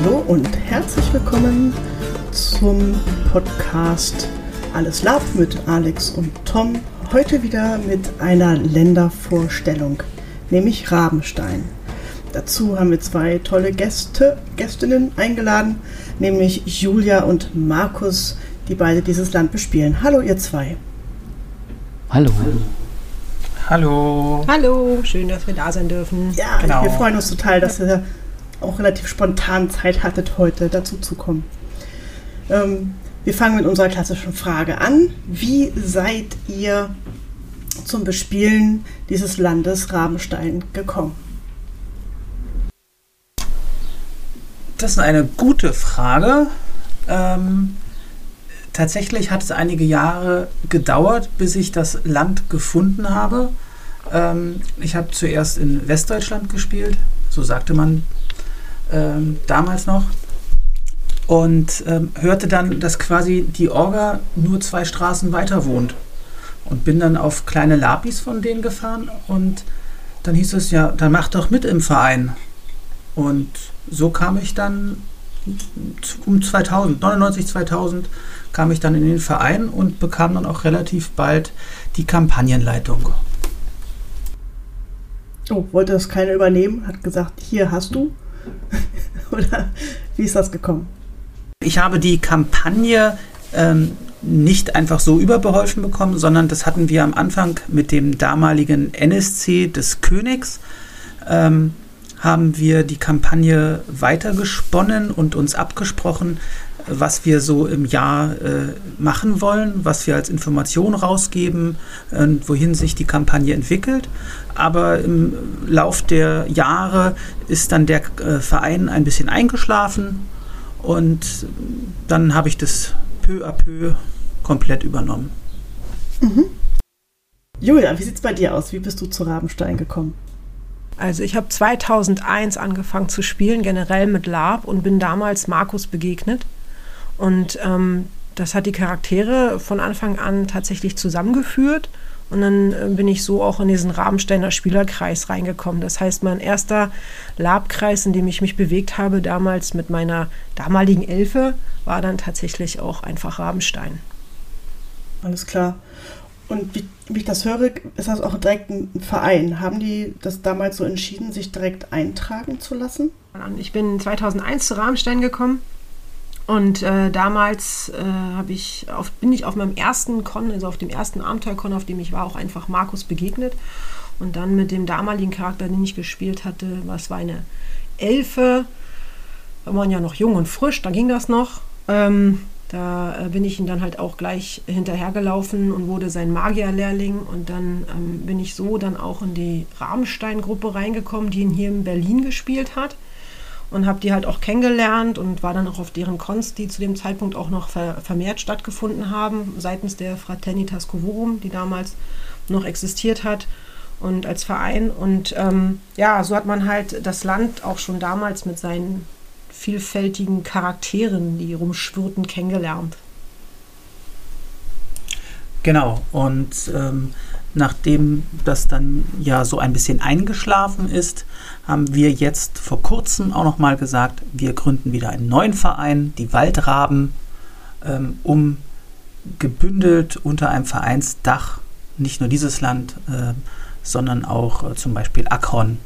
Hallo und herzlich willkommen zum Podcast Alles Lab mit Alex und Tom. Heute wieder mit einer Ländervorstellung, nämlich Rabenstein. Dazu haben wir zwei tolle Gäste, Gästinnen eingeladen, nämlich Julia und Markus, die beide dieses Land bespielen. Hallo ihr zwei. Hallo. Hallo. Hallo, schön, dass wir da sein dürfen. Ja, genau. wir freuen uns total, dass ihr auch relativ spontan Zeit hattet, heute dazu zu kommen. Ähm, wir fangen mit unserer klassischen Frage an. Wie seid ihr zum Bespielen dieses Landes Rabenstein gekommen? Das ist eine gute Frage. Ähm, tatsächlich hat es einige Jahre gedauert, bis ich das Land gefunden habe. Ähm, ich habe zuerst in Westdeutschland gespielt, so sagte man ähm, damals noch. Und ähm, hörte dann, dass quasi die Orga nur zwei Straßen weiter wohnt. Und bin dann auf kleine Lapis von denen gefahren und dann hieß es ja, dann mach doch mit im Verein. Und so kam ich dann um 2000, 99, 2000 kam ich dann in den Verein und bekam dann auch relativ bald die Kampagnenleitung. Oh, wollte das keiner übernehmen? Hat gesagt, hier hast du? Oder wie ist das gekommen? Ich habe die Kampagne ähm, nicht einfach so überbeholfen bekommen, sondern das hatten wir am Anfang mit dem damaligen NSC des Königs. Ähm, haben wir die Kampagne weitergesponnen und uns abgesprochen, was wir so im Jahr äh, machen wollen, was wir als Information rausgeben, äh, wohin sich die Kampagne entwickelt. Aber im Lauf der Jahre ist dann der äh, Verein ein bisschen eingeschlafen und dann habe ich das peu à peu komplett übernommen. Mhm. Julia, wie sieht es bei dir aus? Wie bist du zu Rabenstein gekommen? Also ich habe 2001 angefangen zu spielen, generell mit Lab und bin damals Markus begegnet. Und ähm, das hat die Charaktere von Anfang an tatsächlich zusammengeführt. Und dann äh, bin ich so auch in diesen Rabensteiner Spielerkreis reingekommen. Das heißt, mein erster Labkreis, in dem ich mich bewegt habe, damals mit meiner damaligen Elfe, war dann tatsächlich auch einfach Rabenstein. Alles klar. Und wie, wie, ich das höre, ist das auch direkt ein Verein. Haben die das damals so entschieden, sich direkt eintragen zu lassen? Ich bin 2001 zu Rabenstein gekommen und äh, damals äh, ich auf, bin ich auf meinem ersten Con, also auf dem ersten Abenteuer-Con, auf dem ich war, auch einfach Markus begegnet. Und dann mit dem damaligen Charakter, den ich gespielt hatte, was war eine Elfe. Da war man ja noch jung und frisch, da ging das noch. Ähm, da äh, bin ich ihm dann halt auch gleich hinterhergelaufen und wurde sein Magierlehrling. Und dann ähm, bin ich so dann auch in die Rabenstein-Gruppe reingekommen, die ihn hier in Berlin gespielt hat und habe die halt auch kennengelernt und war dann auch auf deren Cons, die zu dem Zeitpunkt auch noch vermehrt stattgefunden haben, seitens der Fraternitas Covorum, die damals noch existiert hat und als Verein. Und ähm, ja, so hat man halt das Land auch schon damals mit seinen vielfältigen Charakteren, die rumschwirrten, kennengelernt. Genau, und ähm, nachdem das dann ja so ein bisschen eingeschlafen ist, haben wir jetzt vor kurzem auch nochmal gesagt, wir gründen wieder einen neuen Verein, die Waldraben, ähm, um gebündelt unter einem Vereinsdach nicht nur dieses Land, äh, sondern auch äh, zum Beispiel Akron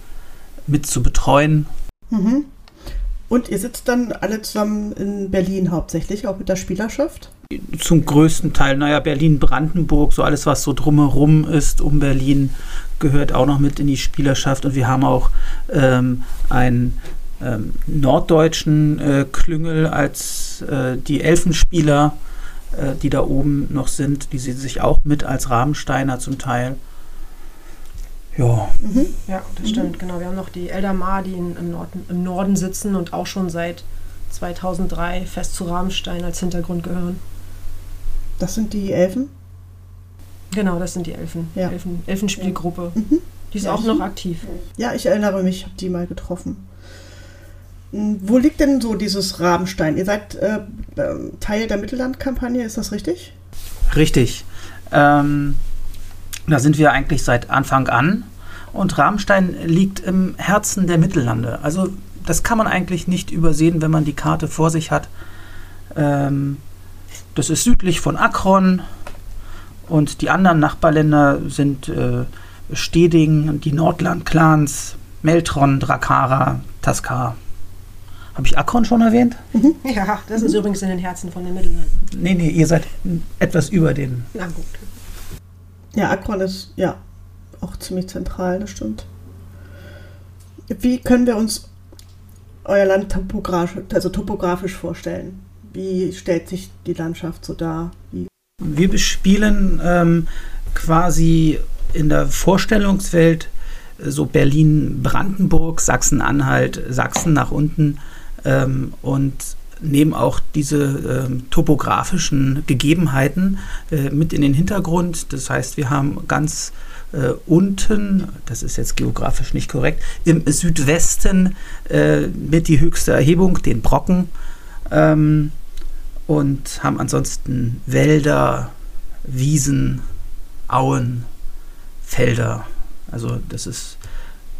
mit zu betreuen. Mhm. Und ihr sitzt dann alle zusammen in Berlin hauptsächlich, auch mit der Spielerschaft? Zum größten Teil, naja, Berlin-Brandenburg, so alles, was so drumherum ist um Berlin, gehört auch noch mit in die Spielerschaft. Und wir haben auch ähm, einen ähm, norddeutschen äh, Klüngel als äh, die Elfenspieler, äh, die da oben noch sind. Die sehen sich auch mit als Rahmensteiner zum Teil. Ja. Mhm. Ja, das stimmt, genau. Wir haben noch die Eldamar, die in, im, Norden, im Norden sitzen und auch schon seit 2003 fest zu Rahmenstein als Hintergrund gehören. Das sind die Elfen? Genau, das sind die Elfen. Ja. Elfen Elfenspielgruppe. Mhm. Die ist ja, auch noch aktiv. Ja, ich erinnere mich, ich habe die mal getroffen. Hm, wo liegt denn so dieses Rabenstein? Ihr seid äh, ähm, Teil der Mittellandkampagne, ist das richtig? Richtig. Ähm, da sind wir eigentlich seit Anfang an. Und Rabenstein liegt im Herzen der Mittellande. Also das kann man eigentlich nicht übersehen, wenn man die Karte vor sich hat. Ähm, das ist südlich von Akron und die anderen Nachbarländer sind äh, Steding, die Nordland-Clans, Meltron, Drakara, Taskar. Habe ich Akron schon erwähnt? Ja, das ist übrigens in den Herzen von den Mittelländern. Nee, nee, ihr seid etwas über den. Na gut. Ja, Akron ist ja auch ziemlich zentral, das stimmt. Wie können wir uns euer Land topografisch, also topografisch vorstellen? Wie stellt sich die Landschaft so dar? Wie Wir bespielen ähm, quasi in der Vorstellungswelt äh, so Berlin, Brandenburg, Sachsen-Anhalt, Sachsen nach unten ähm, und nehmen auch diese ähm, topografischen Gegebenheiten äh, mit in den Hintergrund. Das heißt, wir haben ganz äh, unten, das ist jetzt geografisch nicht korrekt, im Südwesten äh, mit die höchste Erhebung, den Brocken. Ähm, und haben ansonsten Wälder, Wiesen, Auen, Felder. Also das ist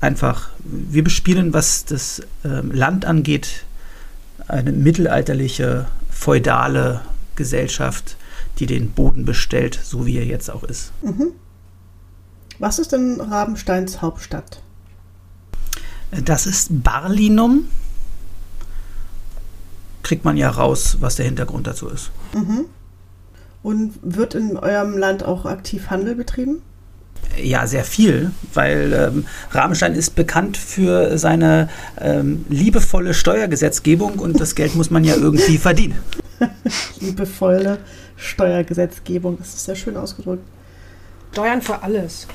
einfach, wir bespielen, was das ähm, Land angeht, eine mittelalterliche, feudale Gesellschaft, die den Boden bestellt, so wie er jetzt auch ist. Was ist denn Rabensteins Hauptstadt? Das ist Barlinum. Kriegt man ja raus, was der Hintergrund dazu ist. Und wird in eurem Land auch aktiv Handel betrieben? Ja, sehr viel, weil ähm, Rabenstein ist bekannt für seine ähm, liebevolle Steuergesetzgebung und das Geld muss man ja irgendwie verdienen. Liebevolle Steuergesetzgebung, das ist sehr schön ausgedrückt. Steuern für alles.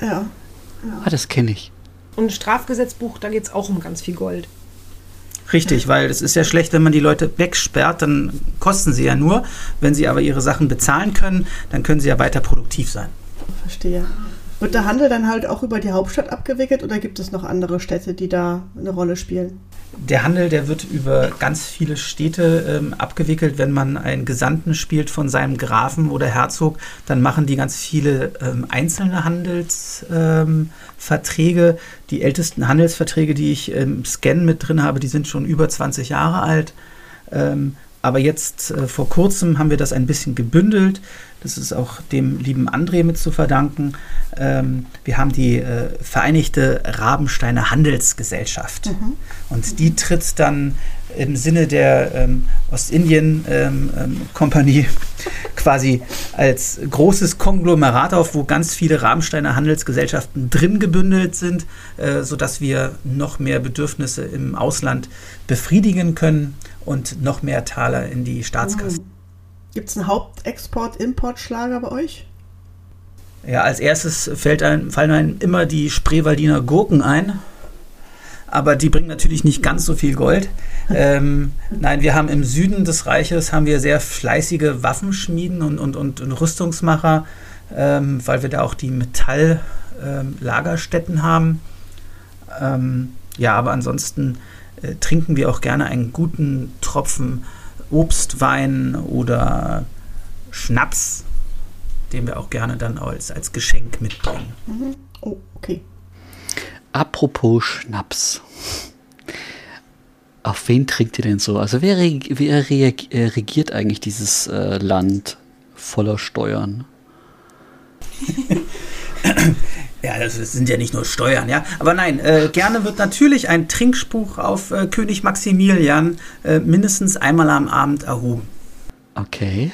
Ja. Ah, das kenne ich. Und ein Strafgesetzbuch, da geht es auch um ganz viel Gold. Richtig, weil es ist ja schlecht, wenn man die Leute wegsperrt, dann kosten sie ja nur. Wenn sie aber ihre Sachen bezahlen können, dann können sie ja weiter produktiv sein. Verstehe. Wird der Handel dann halt auch über die Hauptstadt abgewickelt oder gibt es noch andere Städte, die da eine Rolle spielen? Der Handel, der wird über ganz viele Städte ähm, abgewickelt. Wenn man einen Gesandten spielt von seinem Grafen oder Herzog, dann machen die ganz viele ähm, einzelne Handelsverträge. Ähm, Verträge. die ältesten Handelsverträge, die ich im Scan mit drin habe, die sind schon über 20 Jahre alt. Ähm, aber jetzt äh, vor kurzem haben wir das ein bisschen gebündelt. Das ist auch dem lieben André mit zu verdanken. Ähm, wir haben die äh, Vereinigte Rabensteiner Handelsgesellschaft. Und die tritt dann im Sinne der ähm, Ostindien-Kompanie quasi als großes Konglomerat auf, wo ganz viele Rabensteiner Handelsgesellschaften drin gebündelt sind, äh, sodass wir noch mehr Bedürfnisse im Ausland befriedigen können und noch mehr Taler in die Staatskasse. Gibt es einen Hauptexport-Import-Schlager bei euch? Ja, als erstes fällt ein, fallen einem immer die Spreewaldiner Gurken ein. Aber die bringen natürlich nicht ganz so viel Gold. ähm, nein, wir haben im Süden des Reiches haben wir sehr fleißige Waffenschmieden und, und, und, und Rüstungsmacher, ähm, weil wir da auch die Metalllagerstätten haben. Ähm, ja, aber ansonsten äh, trinken wir auch gerne einen guten Tropfen Obstwein oder Schnaps, den wir auch gerne dann als, als Geschenk mitbringen. Oh, okay. Apropos Schnaps. Auf wen trinkt ihr denn so? Also wer, wer äh, regiert eigentlich dieses äh, Land voller Steuern? Ja, das sind ja nicht nur Steuern, ja. Aber nein, äh, gerne wird natürlich ein Trinkspruch auf äh, König Maximilian äh, mindestens einmal am Abend erhoben. Okay.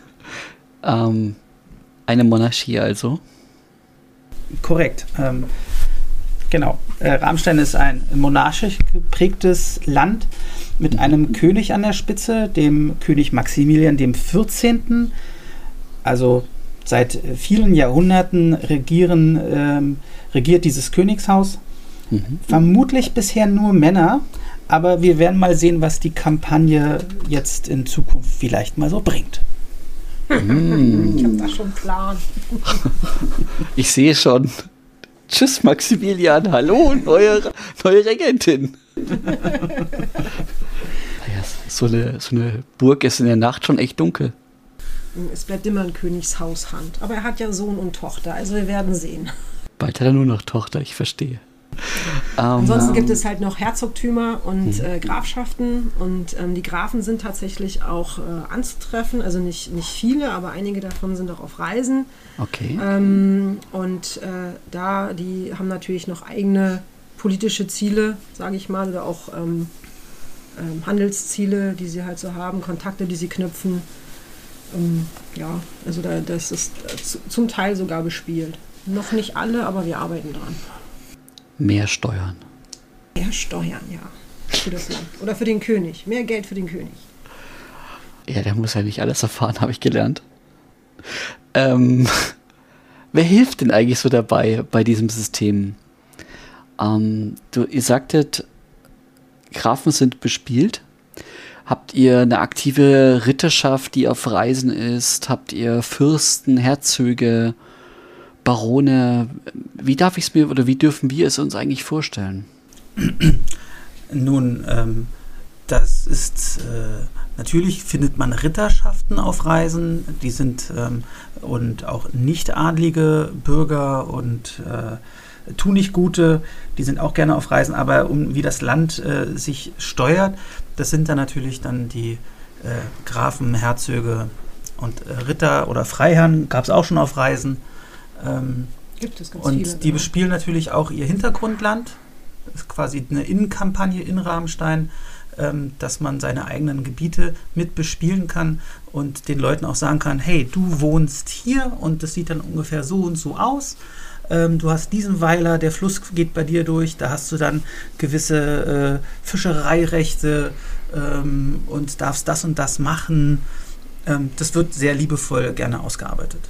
ähm, eine Monarchie also. Korrekt. Ähm, genau. Äh, Rammstein ist ein monarchisch geprägtes Land mit einem König an der Spitze, dem König Maximilian dem 14. Also seit vielen Jahrhunderten regieren, ähm, regiert dieses Königshaus. Mhm. Vermutlich bisher nur Männer, aber wir werden mal sehen, was die Kampagne jetzt in Zukunft vielleicht mal so bringt. Ich habe da schon einen Plan. Ich sehe schon. Tschüss, Maximilian. Hallo, neue, neue Regentin. naja, so eine, so eine Burg ist in der Nacht schon echt dunkel. Es bleibt immer ein Königshaushand. Aber er hat ja Sohn und Tochter, also wir werden sehen. Bald hat er nur noch Tochter, ich verstehe. Ansonsten gibt es halt noch Herzogtümer und äh, Grafschaften und ähm, die Grafen sind tatsächlich auch äh, anzutreffen, also nicht, nicht viele, aber einige davon sind auch auf Reisen. Okay. Ähm, und äh, da, die haben natürlich noch eigene politische Ziele, sage ich mal, oder auch ähm, ähm, Handelsziele, die sie halt so haben, Kontakte, die sie knüpfen. Ähm, ja, also da, das ist äh, zu, zum Teil sogar bespielt. Noch nicht alle, aber wir arbeiten dran. Mehr Steuern. Mehr Steuern, ja. Für das Land. Oder für den König. Mehr Geld für den König. Ja, der muss ja nicht alles erfahren, habe ich gelernt. Ähm, wer hilft denn eigentlich so dabei bei diesem System? Ähm, du, ihr sagtet, Grafen sind bespielt. Habt ihr eine aktive Ritterschaft, die auf Reisen ist? Habt ihr Fürsten, Herzöge, Barone? Wie darf ich es mir oder wie dürfen wir es uns eigentlich vorstellen? Nun, ähm, das ist äh, natürlich findet man Ritterschaften auf Reisen, die sind ähm, und auch nicht adlige Bürger und äh, Tunichtgute, die sind auch gerne auf Reisen, aber um wie das Land äh, sich steuert, das sind dann natürlich dann die äh, Grafen, Herzöge und äh, Ritter oder Freiherren, gab es auch schon auf Reisen. Ähm, Gibt es ganz und viele. die ja. bespielen natürlich auch ihr Hintergrundland. Das ist quasi eine Innenkampagne in Rammstein, ähm, dass man seine eigenen Gebiete mit bespielen kann und den Leuten auch sagen kann, hey, du wohnst hier und das sieht dann ungefähr so und so aus. Ähm, du hast diesen Weiler, der Fluss geht bei dir durch, da hast du dann gewisse äh, Fischereirechte ähm, und darfst das und das machen. Ähm, das wird sehr liebevoll gerne ausgearbeitet.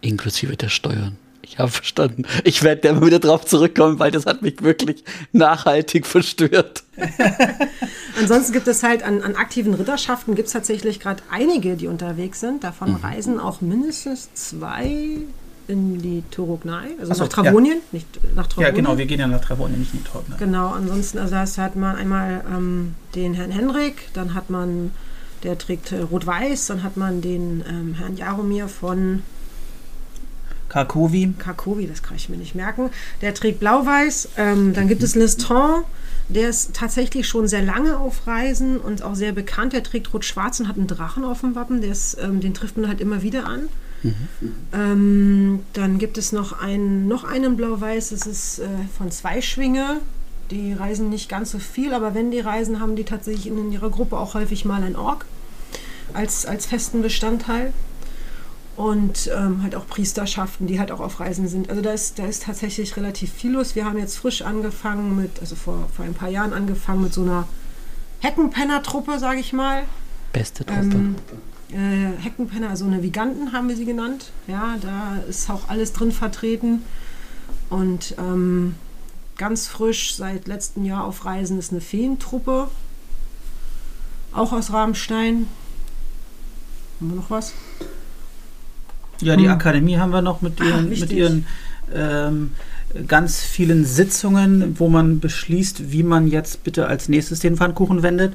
Inklusive der Steuern. Ich habe verstanden. Ich werde da immer wieder drauf zurückkommen, weil das hat mich wirklich nachhaltig verstört. Ansonsten gibt es halt an, an aktiven Ritterschaften gibt es tatsächlich gerade einige, die unterwegs sind. Davon reisen auch mindestens zwei in die Turugnai, also so, nach Travonien, nicht nach Travonien. Ja, genau, wir gehen ja nach Travonien, nicht in die Torben. Genau, ansonsten, also das hat man einmal ähm, den Herrn Henrik, dann hat man, der trägt äh, Rot-Weiß, dann hat man den ähm, Herrn Jaromir von Karkovi. Karkovi, das kann ich mir nicht merken. Der trägt Blau-Weiß. Ähm, dann gibt es Liston, der ist tatsächlich schon sehr lange auf Reisen und auch sehr bekannt. Der trägt Rot-Schwarz und hat einen Drachen auf dem Wappen. Ist, ähm, den trifft man halt immer wieder an. Ähm, dann gibt es noch einen, noch einen Blau-Weiß, das ist äh, von Zweischwinge. Die reisen nicht ganz so viel, aber wenn die reisen, haben die tatsächlich in ihrer Gruppe auch häufig mal ein Ork als, als festen Bestandteil. Und ähm, halt auch Priesterschaften, die halt auch auf Reisen sind. Also da ist, da ist tatsächlich relativ viel los. Wir haben jetzt frisch angefangen mit, also vor, vor ein paar Jahren angefangen mit so einer Heckenpenner-Truppe, sage ich mal. Beste Truppe. Ähm, äh, Heckenpenner, also eine Viganten haben wir sie genannt. Ja, da ist auch alles drin vertreten. Und ähm, ganz frisch seit letztem Jahr auf Reisen ist eine Feentruppe. Auch aus Rammstein. Haben wir noch was? Ja, die Hm. Akademie haben wir noch mit Ah, ihren, mit wichtig. ihren ähm, ganz vielen Sitzungen, wo man beschließt, wie man jetzt bitte als nächstes den Pfannkuchen wendet.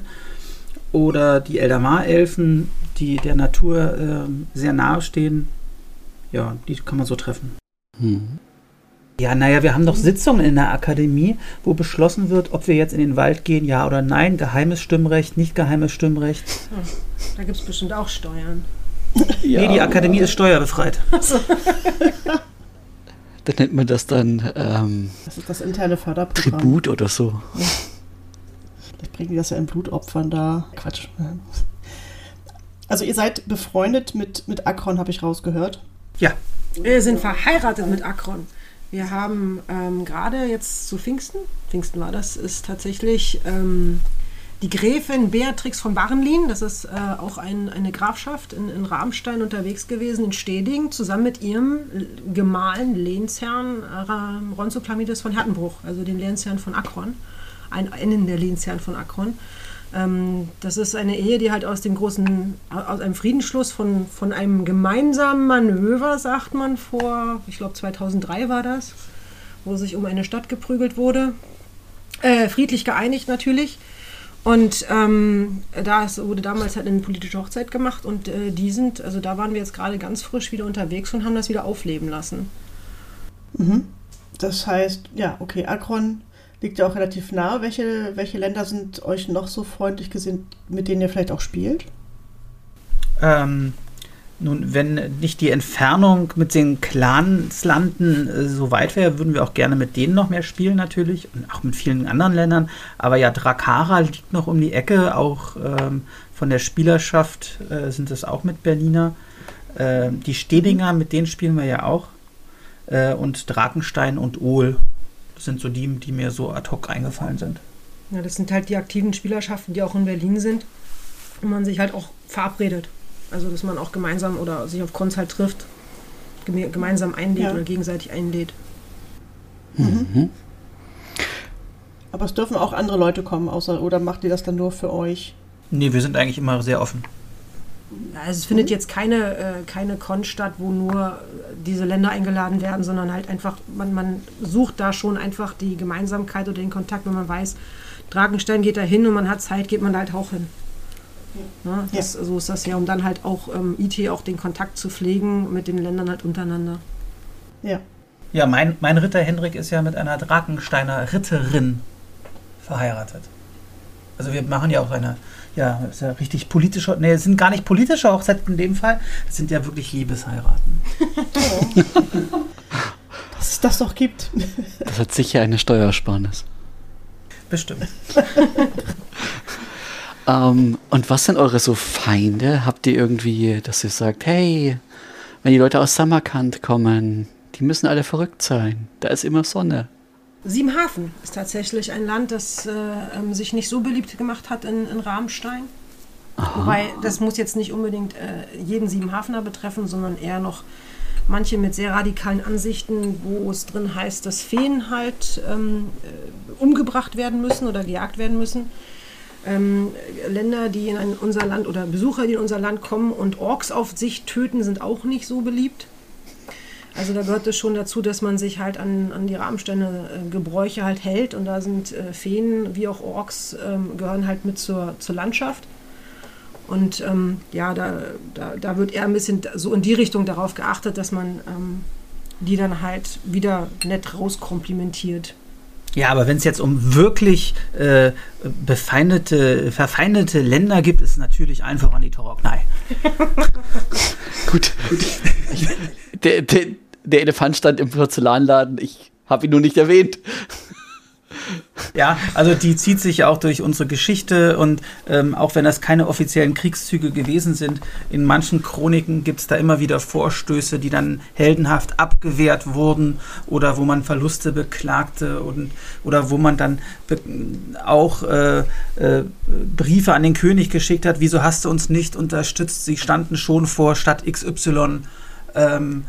Oder die Eldamar-Elfen, die der Natur ähm, sehr nahe stehen. Ja, die kann man so treffen. Hm. Ja, naja, wir haben doch Sitzungen in der Akademie, wo beschlossen wird, ob wir jetzt in den Wald gehen, ja oder nein. Geheimes Stimmrecht, nicht geheimes Stimmrecht. Da gibt es bestimmt auch Steuern. nee, die Akademie ist steuerbefreit. Dann nennt man das dann ähm, Das ist das interne Förderprogramm. Tribut oder so. Vielleicht bringen die das ja in Blutopfern da. Quatsch. Also ihr seid befreundet mit, mit Akron, habe ich rausgehört. Ja, Wir sind verheiratet mit Akron. Wir haben ähm, gerade jetzt zu Pfingsten, Pfingsten war das, ist tatsächlich ähm, die Gräfin Beatrix von Barrenlin, das ist äh, auch ein, eine Grafschaft in, in Ramstein unterwegs gewesen, in Steding, zusammen mit ihrem Gemahlin Lehnsherrn äh, Ronzoklamides von Hertenbruch, also den Lehnsherrn von Akron, ein, einen der Lehnsherren von Akron. Ähm, das ist eine Ehe, die halt aus dem großen, aus einem Friedensschluss von, von einem gemeinsamen Manöver, sagt man, vor, ich glaube 2003 war das, wo sich um eine Stadt geprügelt wurde. Äh, friedlich geeinigt natürlich. Und ähm, da wurde damals halt eine politische Hochzeit gemacht und äh, die sind, also da waren wir jetzt gerade ganz frisch wieder unterwegs und haben das wieder aufleben lassen. Mhm. Das heißt, ja, okay, Akron liegt ja auch relativ nah. Welche, welche Länder sind euch noch so freundlich gesinnt, mit denen ihr vielleicht auch spielt? Ähm, nun, wenn nicht die Entfernung mit den Clanslanden äh, so weit wäre, würden wir auch gerne mit denen noch mehr spielen natürlich und auch mit vielen anderen Ländern. Aber ja, Drakara liegt noch um die Ecke, auch ähm, von der Spielerschaft äh, sind es auch mit Berliner. Äh, die Stedinger, mit denen spielen wir ja auch. Äh, und Drakenstein und Ohl sind so die, die mir so ad hoc eingefallen sind. Ja, das sind halt die aktiven Spielerschaften, die auch in Berlin sind und man sich halt auch verabredet. Also, dass man auch gemeinsam oder sich auf Cons halt trifft, gemeinsam einlädt ja. oder gegenseitig einlädt. Mhm. mhm. Aber es dürfen auch andere Leute kommen, außer oder macht ihr das dann nur für euch? Nee, wir sind eigentlich immer sehr offen. Also es findet jetzt keine, äh, keine Con statt, wo nur diese Länder eingeladen werden, sondern halt einfach, man, man sucht da schon einfach die Gemeinsamkeit oder den Kontakt, wenn man weiß, Dragenstein geht da hin und man hat Zeit, geht man da halt auch hin. Ne? Das, ja. So ist das ja, um dann halt auch ähm, IT auch den Kontakt zu pflegen mit den Ländern halt untereinander. Ja. Ja, mein, mein Ritter Hendrik ist ja mit einer Drakensteiner Ritterin verheiratet. Also wir machen ja auch eine, ja, ist ja richtig politische, nee, es sind gar nicht politische Hochzeiten in dem Fall, es sind ja wirklich Liebesheiraten. Dass es das doch gibt. Das hat sicher eine Steuersparnis. Bestimmt. Ähm, und was sind eure so Feinde? Habt ihr irgendwie, dass ihr sagt, hey, wenn die Leute aus Samarkand kommen, die müssen alle verrückt sein. Da ist immer Sonne. Siebenhafen ist tatsächlich ein Land, das äh, ähm, sich nicht so beliebt gemacht hat in, in Rammstein. Aha. Wobei, das muss jetzt nicht unbedingt äh, jeden Siebenhafener betreffen, sondern eher noch manche mit sehr radikalen Ansichten, wo es drin heißt, dass Feen halt ähm, äh, umgebracht werden müssen oder gejagt werden müssen. Ähm, Länder, die in unser Land oder Besucher, die in unser Land kommen und Orks auf sich töten, sind auch nicht so beliebt. Also da gehört es schon dazu, dass man sich halt an, an die Rahmenstände, äh, Gebräuche halt hält und da sind äh, Feen wie auch Orks ähm, gehören halt mit zur, zur Landschaft. Und ähm, ja, da, da, da wird eher ein bisschen so in die Richtung darauf geachtet, dass man ähm, die dann halt wieder nett rauskomplimentiert. Ja, aber wenn es jetzt um wirklich äh, befeindete, verfeindete Länder gibt, ist es natürlich einfach an die Toroknei. gut, gut. der, der, der Elefant stand im Porzellanladen. Ich habe ihn nur nicht erwähnt. Ja, also die zieht sich ja auch durch unsere Geschichte und ähm, auch wenn das keine offiziellen Kriegszüge gewesen sind, in manchen Chroniken gibt es da immer wieder Vorstöße, die dann heldenhaft abgewehrt wurden oder wo man Verluste beklagte und, oder wo man dann auch äh, äh, Briefe an den König geschickt hat, wieso hast du uns nicht unterstützt? Sie standen schon vor Stadt XY. Ähm.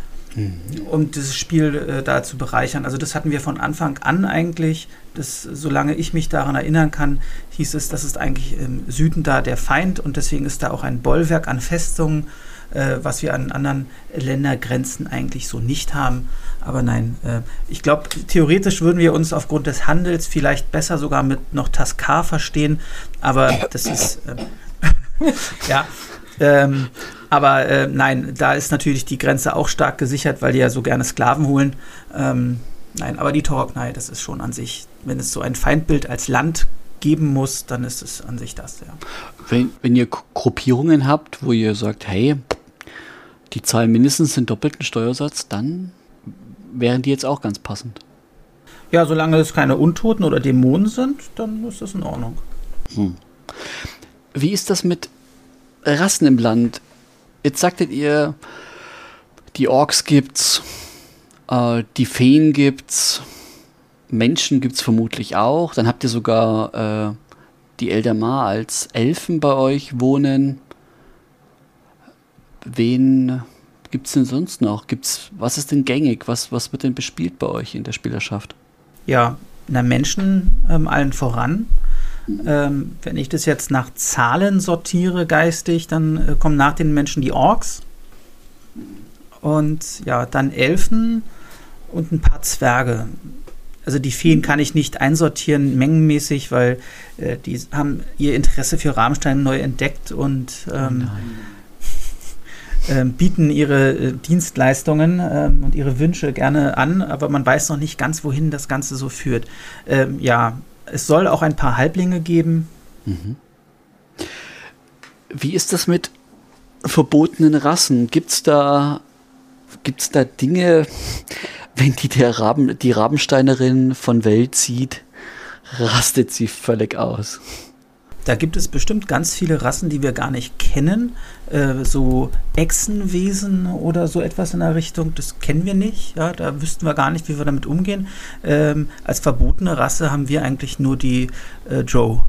Um dieses Spiel äh, da zu bereichern. Also das hatten wir von Anfang an eigentlich. Das, solange ich mich daran erinnern kann, hieß es, das ist eigentlich im Süden da der Feind und deswegen ist da auch ein Bollwerk an Festungen, äh, was wir an anderen Ländergrenzen eigentlich so nicht haben. Aber nein, äh, ich glaube, theoretisch würden wir uns aufgrund des Handels vielleicht besser sogar mit noch Taskar verstehen, aber das ist äh, ja. Ähm, aber äh, nein, da ist natürlich die Grenze auch stark gesichert, weil die ja so gerne Sklaven holen. Ähm, nein, aber die Toroknei, das ist schon an sich, wenn es so ein Feindbild als Land geben muss, dann ist es an sich das, ja. Wenn, wenn ihr Gruppierungen habt, wo ihr sagt, hey, die zahlen mindestens den doppelten Steuersatz, dann wären die jetzt auch ganz passend. Ja, solange es keine Untoten oder Dämonen sind, dann ist das in Ordnung. Hm. Wie ist das mit Rassen im Land? Jetzt sagtet ihr, die Orks gibt's, äh, die Feen gibt's, Menschen gibt's vermutlich auch. Dann habt ihr sogar äh, die Eldamar als Elfen bei euch wohnen. Wen gibt's denn sonst noch? Gibt's, was ist denn gängig? Was, was wird denn bespielt bei euch in der Spielerschaft? Ja, na Menschen ähm, allen voran. Ähm, wenn ich das jetzt nach Zahlen sortiere geistig, dann äh, kommen nach den Menschen die Orks und ja, dann Elfen und ein paar Zwerge. Also die Feen kann ich nicht einsortieren mengenmäßig, weil äh, die haben ihr Interesse für Rahmenstein neu entdeckt und ähm, äh, bieten ihre äh, Dienstleistungen ähm, und ihre Wünsche gerne an, aber man weiß noch nicht ganz, wohin das Ganze so führt. Ähm, ja, es soll auch ein paar Halblinge geben. Mhm. Wie ist das mit verbotenen Rassen? Gibt es da, gibt's da Dinge, wenn die der Raben, die Rabensteinerin von Welt sieht, rastet sie völlig aus? Da gibt es bestimmt ganz viele Rassen, die wir gar nicht kennen. Äh, so Echsenwesen oder so etwas in der Richtung, das kennen wir nicht. Ja, da wüssten wir gar nicht, wie wir damit umgehen. Ähm, als verbotene Rasse haben wir eigentlich nur die äh, Joe.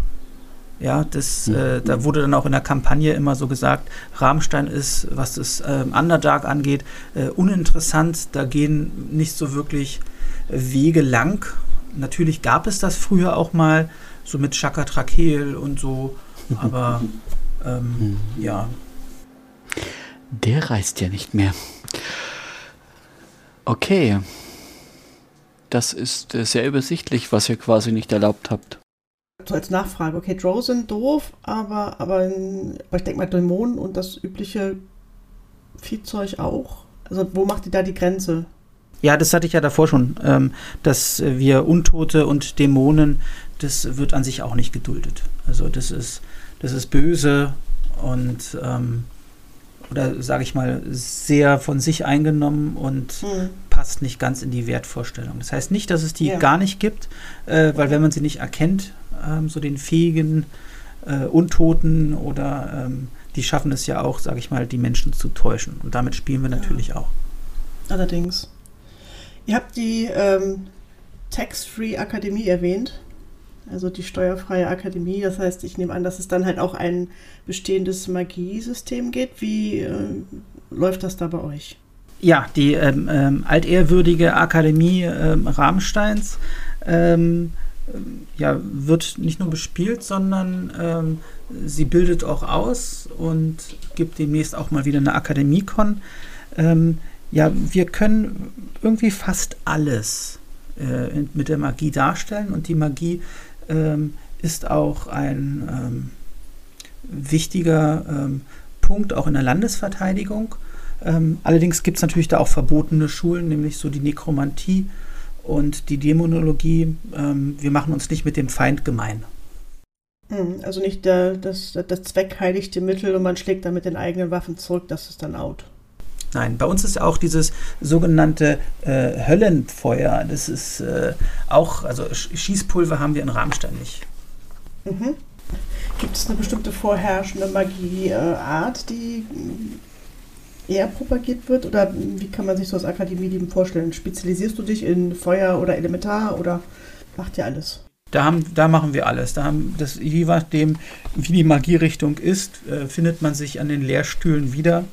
Ja, das, äh, da wurde dann auch in der Kampagne immer so gesagt, Rammstein ist, was das äh, Underdark angeht, äh, uninteressant. Da gehen nicht so wirklich Wege lang. Natürlich gab es das früher auch mal, so mit Chaka Trakel und so. Aber ähm, mhm. ja. Der reist ja nicht mehr. Okay. Das ist äh, sehr übersichtlich, was ihr quasi nicht erlaubt habt. So als Nachfrage, okay, Drow sind doof, aber, aber, aber ich denke mal Dämonen und das übliche Viehzeug auch. Also wo macht ihr da die Grenze? Ja, das hatte ich ja davor schon, ähm, dass wir Untote und Dämonen das wird an sich auch nicht geduldet. Also das ist, das ist böse und ähm, oder sage ich mal sehr von sich eingenommen und mhm. passt nicht ganz in die Wertvorstellung. Das heißt nicht, dass es die ja. gar nicht gibt, äh, weil wenn man sie nicht erkennt, ähm, so den fähigen äh, Untoten oder ähm, die schaffen es ja auch, sage ich mal, die Menschen zu täuschen. Und damit spielen wir ja. natürlich auch. Allerdings. Ihr habt die ähm, Tax-Free Akademie erwähnt also die steuerfreie Akademie. Das heißt, ich nehme an, dass es dann halt auch ein bestehendes Magiesystem geht. Wie äh, läuft das da bei euch? Ja, die ähm, ähm, altehrwürdige Akademie ähm, Rahmsteins ähm, ja, wird nicht nur bespielt, sondern ähm, sie bildet auch aus und gibt demnächst auch mal wieder eine Akademiekon. Ähm, ja, wir können irgendwie fast alles äh, mit der Magie darstellen und die Magie ähm, ist auch ein ähm, wichtiger ähm, Punkt auch in der Landesverteidigung. Ähm, allerdings gibt es natürlich da auch verbotene Schulen, nämlich so die Nekromantie und die Dämonologie. Ähm, wir machen uns nicht mit dem Feind gemein. Hm, also nicht der, das, das Zweck heiligt die Mittel und man schlägt dann mit den eigenen Waffen zurück, das ist dann out. Nein, bei uns ist auch dieses sogenannte äh, Höllenfeuer. Das ist äh, auch, also Schießpulver haben wir in Rahmenstein nicht. Mhm. Gibt es eine bestimmte vorherrschende Magieart, die eher propagiert wird? Oder wie kann man sich so als Akademieleben vorstellen? Spezialisierst du dich in Feuer oder Elementar oder macht ihr alles? Da, haben, da machen wir alles. Da haben das, je nachdem, wie die Magierichtung ist, äh, findet man sich an den Lehrstühlen wieder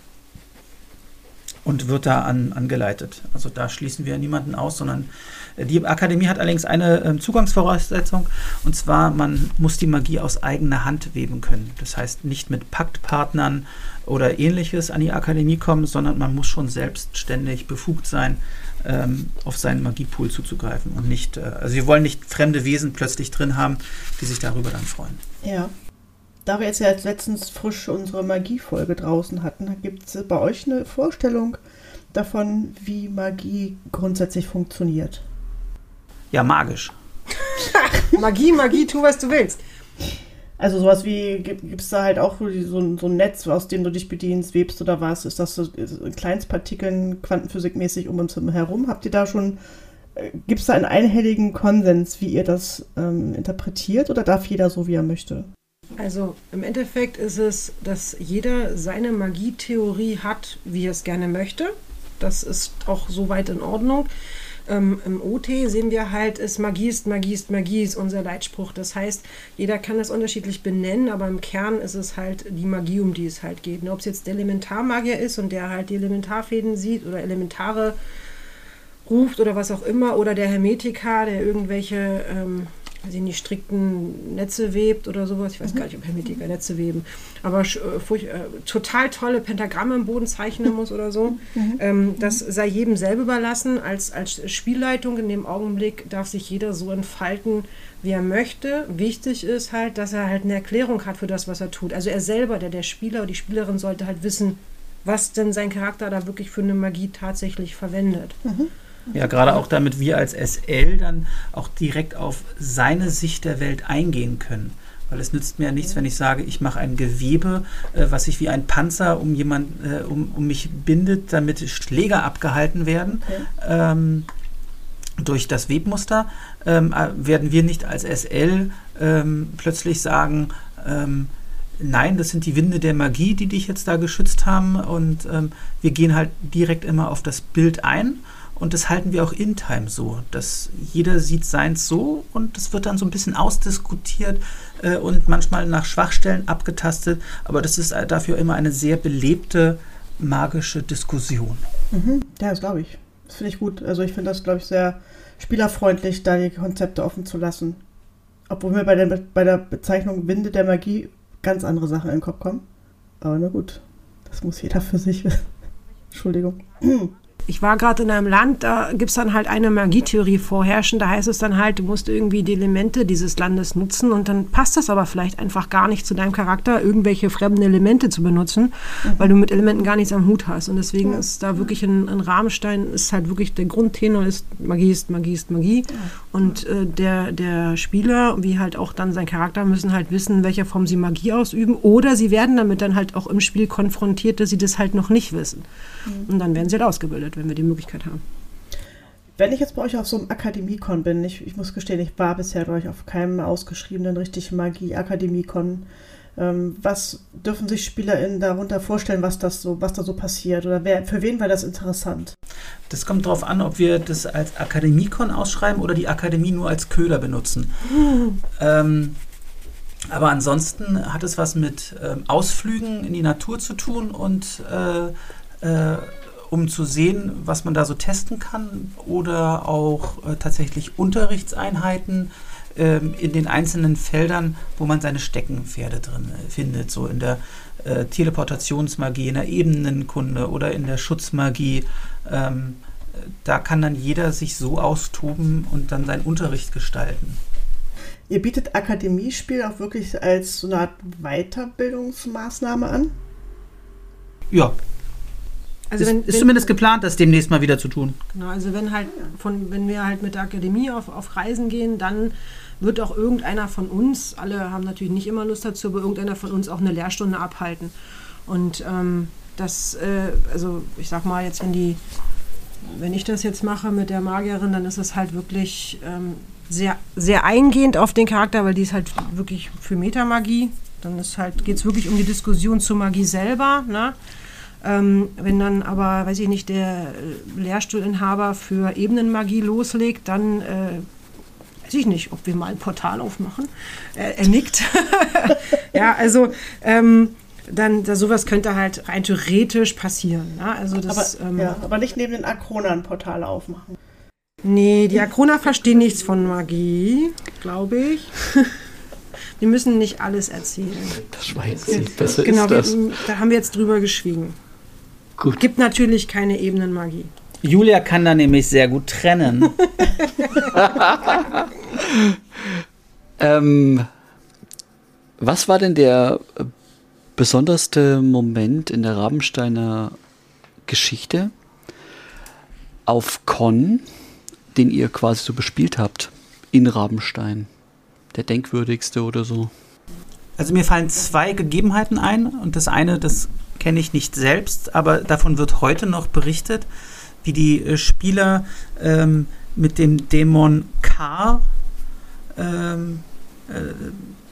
und wird da an, angeleitet. Also da schließen wir niemanden aus, sondern äh, die Akademie hat allerdings eine äh, Zugangsvoraussetzung und zwar, man muss die Magie aus eigener Hand weben können. Das heißt, nicht mit Paktpartnern oder ähnliches an die Akademie kommen, sondern man muss schon selbstständig befugt sein, ähm, auf seinen Magiepool zuzugreifen und nicht, äh, also wir wollen nicht fremde Wesen plötzlich drin haben, die sich darüber dann freuen. Ja. Da wir jetzt ja letztens frisch unsere Magiefolge draußen hatten, gibt es bei euch eine Vorstellung davon, wie Magie grundsätzlich funktioniert? Ja, magisch. Magie, Magie, tu, was du willst. Also sowas wie, gibt es da halt auch so, so, ein Netz, aus dem du dich bedienst, webst oder was? Ist das so in Kleinstpartikeln, quantenphysikmäßig um uns herum? Habt ihr da schon, äh, gibt es da einen einhelligen Konsens, wie ihr das ähm, interpretiert oder darf jeder so, wie er möchte? Also im Endeffekt ist es, dass jeder seine Magietheorie hat, wie er es gerne möchte. Das ist auch soweit in Ordnung. Ähm, Im OT sehen wir halt, ist Magie ist Magie ist Magie ist unser Leitspruch. Das heißt, jeder kann das unterschiedlich benennen, aber im Kern ist es halt die Magie, um die es halt geht. Ob es jetzt der Elementarmagier ist und der halt die Elementarfäden sieht oder Elementare ruft oder was auch immer, oder der Hermetiker, der irgendwelche ähm, weiß ich nicht, strikten Netze webt oder sowas. Ich weiß mhm. gar nicht, ob Hermetiker Netze weben. Aber äh, äh, total tolle Pentagramme im Boden zeichnen muss oder so. Mhm. Ähm, das sei jedem selber überlassen. Als, als Spielleitung in dem Augenblick darf sich jeder so entfalten, wie er möchte. Wichtig ist halt, dass er halt eine Erklärung hat für das, was er tut. Also er selber, der, der Spieler oder die Spielerin sollte halt wissen, was denn sein Charakter da wirklich für eine Magie tatsächlich verwendet. Ja, gerade auch damit wir als SL dann auch direkt auf seine Sicht der Welt eingehen können. Weil es nützt mir ja nichts, wenn ich sage, ich mache ein Gewebe, äh, was sich wie ein Panzer um jemand, äh, um, um mich bindet, damit Schläger abgehalten werden. Ähm, durch das Webmuster ähm, äh, werden wir nicht als SL ähm, plötzlich sagen, ähm, nein, das sind die Winde der Magie, die dich jetzt da geschützt haben und ähm, wir gehen halt direkt immer auf das Bild ein und das halten wir auch in Time so, dass jeder sieht seins so und das wird dann so ein bisschen ausdiskutiert äh, und manchmal nach Schwachstellen abgetastet, aber das ist dafür immer eine sehr belebte magische Diskussion. Mhm. Ja, das glaube ich. Das finde ich gut. Also ich finde das, glaube ich, sehr spielerfreundlich, da die Konzepte offen zu lassen. Obwohl mir bei der, bei der Bezeichnung Winde der Magie ganz andere Sachen in den Kopf kommen. Aber na gut, das muss jeder für sich wissen. Entschuldigung. Ich war gerade in einem Land, da gibt es dann halt eine Magietheorie vorherrschen. Da heißt es dann halt, du musst irgendwie die Elemente dieses Landes nutzen und dann passt das aber vielleicht einfach gar nicht zu deinem Charakter, irgendwelche fremden Elemente zu benutzen, mhm. weil du mit Elementen gar nichts am Hut hast. Und deswegen ja. ist da wirklich ein, ein, Rahmenstein, ist halt wirklich der Grundtenor ist Magie ist Magie ist Magie. Ja. Und äh, der, der Spieler, wie halt auch dann sein Charakter, müssen halt wissen, in welcher Form sie Magie ausüben oder sie werden damit dann halt auch im Spiel konfrontiert, dass sie das halt noch nicht wissen. Mhm. Und dann werden sie halt ausgebildet wenn wir die Möglichkeit haben. Wenn ich jetzt bei euch auf so einem Akademiekon bin, ich, ich muss gestehen, ich war bisher bei euch auf keinem ausgeschriebenen richtig Magie-Akademiekon. Ähm, was dürfen sich SpielerInnen darunter vorstellen, was das so, was da so passiert? Oder wer, für wen wäre das interessant? Das kommt darauf an, ob wir das als Akademiekon ausschreiben oder die Akademie nur als Köder benutzen. Ähm, aber ansonsten hat es was mit ähm, Ausflügen in die Natur zu tun und äh, äh, um zu sehen, was man da so testen kann oder auch äh, tatsächlich Unterrichtseinheiten ähm, in den einzelnen Feldern, wo man seine Steckenpferde drin äh, findet, so in der äh, Teleportationsmagie, in der Ebenenkunde oder in der Schutzmagie. Ähm, da kann dann jeder sich so austoben und dann seinen Unterricht gestalten. Ihr bietet Akademiespiel auch wirklich als so eine Art Weiterbildungsmaßnahme an? Ja, also ist, wenn, ist wenn, zumindest geplant, das demnächst mal wieder zu tun. Genau, also wenn halt von, wenn wir halt mit der Akademie auf, auf Reisen gehen, dann wird auch irgendeiner von uns, alle haben natürlich nicht immer Lust dazu, aber irgendeiner von uns auch eine Lehrstunde abhalten. Und ähm, das, äh, also ich sag mal jetzt, wenn die, wenn ich das jetzt mache mit der Magierin, dann ist es halt wirklich ähm, sehr, sehr eingehend auf den Charakter, weil die ist halt wirklich für Metamagie. Dann ist halt, geht es wirklich um die Diskussion zur Magie selber. Ne? Ähm, wenn dann aber, weiß ich nicht, der Lehrstuhlinhaber für Ebenenmagie loslegt, dann äh, weiß ich nicht, ob wir mal ein Portal aufmachen. Er, er nickt. ja, also ähm, dann da, sowas könnte halt rein theoretisch passieren. Ja? Also das, aber, ähm, ja, aber nicht neben den Akronen ein Portal aufmachen. Nee, die Akrona verstehen nichts von Magie, glaube ich. Die müssen nicht alles erzählen. Das Schweiz sieht besser genau, ist das. Wir, da haben wir jetzt drüber geschwiegen. Gut. Gibt natürlich keine Ebenenmagie. Julia kann da nämlich sehr gut trennen. ähm, was war denn der besonderste Moment in der Rabensteiner Geschichte auf Con, den ihr quasi so bespielt habt in Rabenstein? Der denkwürdigste oder so? Also mir fallen zwei Gegebenheiten ein und das eine, das kenne ich nicht selbst, aber davon wird heute noch berichtet, wie die äh, Spieler ähm, mit dem Dämon K ähm, äh,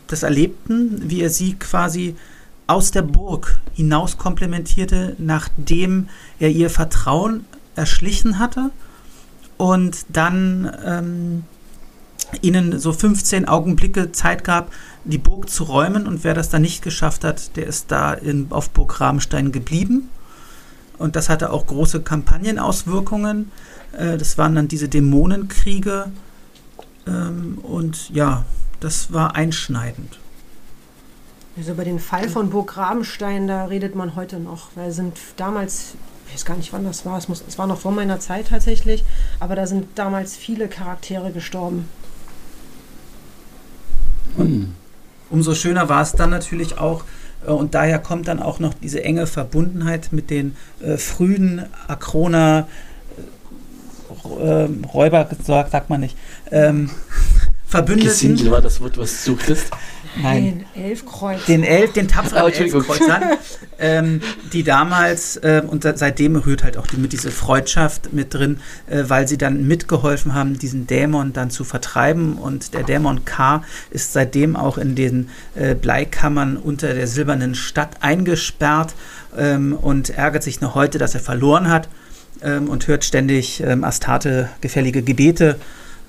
das erlebten, wie er sie quasi aus der Burg hinaus komplementierte, nachdem er ihr Vertrauen erschlichen hatte und dann ähm, ihnen so 15 Augenblicke Zeit gab, die Burg zu räumen. Und wer das dann nicht geschafft hat, der ist da in, auf Burg Rabenstein geblieben. Und das hatte auch große Kampagnenauswirkungen. Äh, das waren dann diese Dämonenkriege. Ähm, und ja, das war einschneidend. Also über den Fall von Burg Rabenstein, da redet man heute noch. Weil sind damals, ich weiß gar nicht, wann das war, es, muss, es war noch vor meiner Zeit tatsächlich, aber da sind damals viele Charaktere gestorben. Hm. Umso schöner war es dann natürlich auch, Äh, und daher kommt dann auch noch diese enge Verbundenheit mit den äh, frühen Akroner äh, Räuber, sagt man nicht, ähm, Verbündeten. Gesindel war das Wort, was du suchtest. Nein. Den Elfkreuz. Den Elf, den tapferen Oh. Elfkreuzern, ähm, die damals, äh, und seitdem rührt halt auch die, mit diese Freundschaft mit drin, äh, weil sie dann mitgeholfen haben, diesen Dämon dann zu vertreiben. Und der Dämon K ist seitdem auch in den äh, Bleikammern unter der silbernen Stadt eingesperrt ähm, und ärgert sich noch heute, dass er verloren hat ähm, und hört ständig ähm, Astarte gefällige Gebete.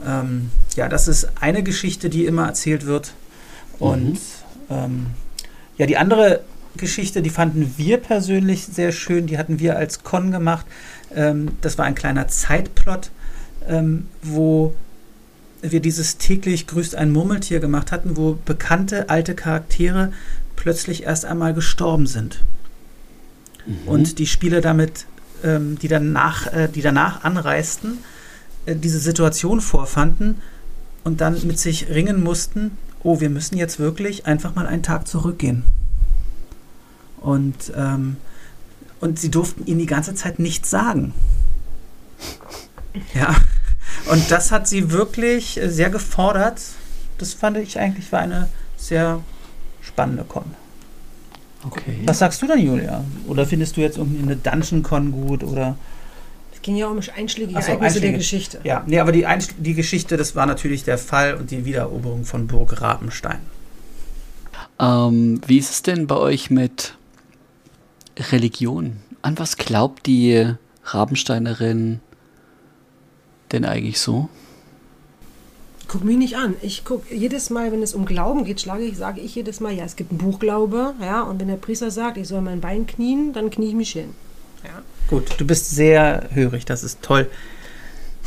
Ähm, ja, das ist eine Geschichte, die immer erzählt wird. Und Mhm. ähm, ja, die andere Geschichte, die fanden wir persönlich sehr schön. Die hatten wir als Con gemacht. Ähm, das war ein kleiner Zeitplot, ähm, wo wir dieses täglich grüßt ein Murmeltier gemacht hatten, wo bekannte alte Charaktere plötzlich erst einmal gestorben sind Mhm. und die Spieler damit, ähm, die, danach, äh, die danach anreisten, äh, diese Situation vorfanden und dann mit sich ringen mussten, oh, wir müssen jetzt wirklich einfach mal einen Tag zurückgehen. Und, ähm, und sie durften ihnen die ganze Zeit nichts sagen. Ja, und das hat sie wirklich sehr gefordert. Das fand ich eigentlich war eine sehr spannende Con. okay. Was sagst du denn, Julia? Oder findest du jetzt irgendwie eine Dungeon Con gut oder? Ging ja um einschlägige so, Ereignisse der Einschläge. Geschichte. Ja, nee, aber die, die Geschichte, das war natürlich der Fall und die Wiedereroberung von Burg Rabenstein. Ähm, wie ist es denn bei euch mit Religion? An was glaubt die Rabensteinerin denn eigentlich so? Guck mich nicht an. Ich guck jedes Mal, wenn es um Glauben geht, schlage ich, sage ich jedes Mal, ja, es gibt einen Buchglaube, ja, und wenn der Priester sagt, ich soll mein Bein knien, dann knie ich mich hin. Gut, du bist sehr hörig, das ist toll.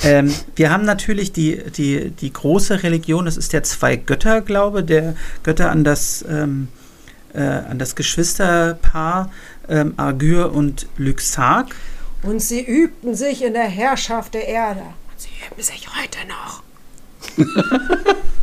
Ähm, wir haben natürlich die, die, die große Religion, das ist der Zwei-Götter-Glaube, der Götter an das, ähm, äh, an das Geschwisterpaar ähm, Argyr und Lyxark. Und sie übten sich in der Herrschaft der Erde. Und sie üben sich heute noch.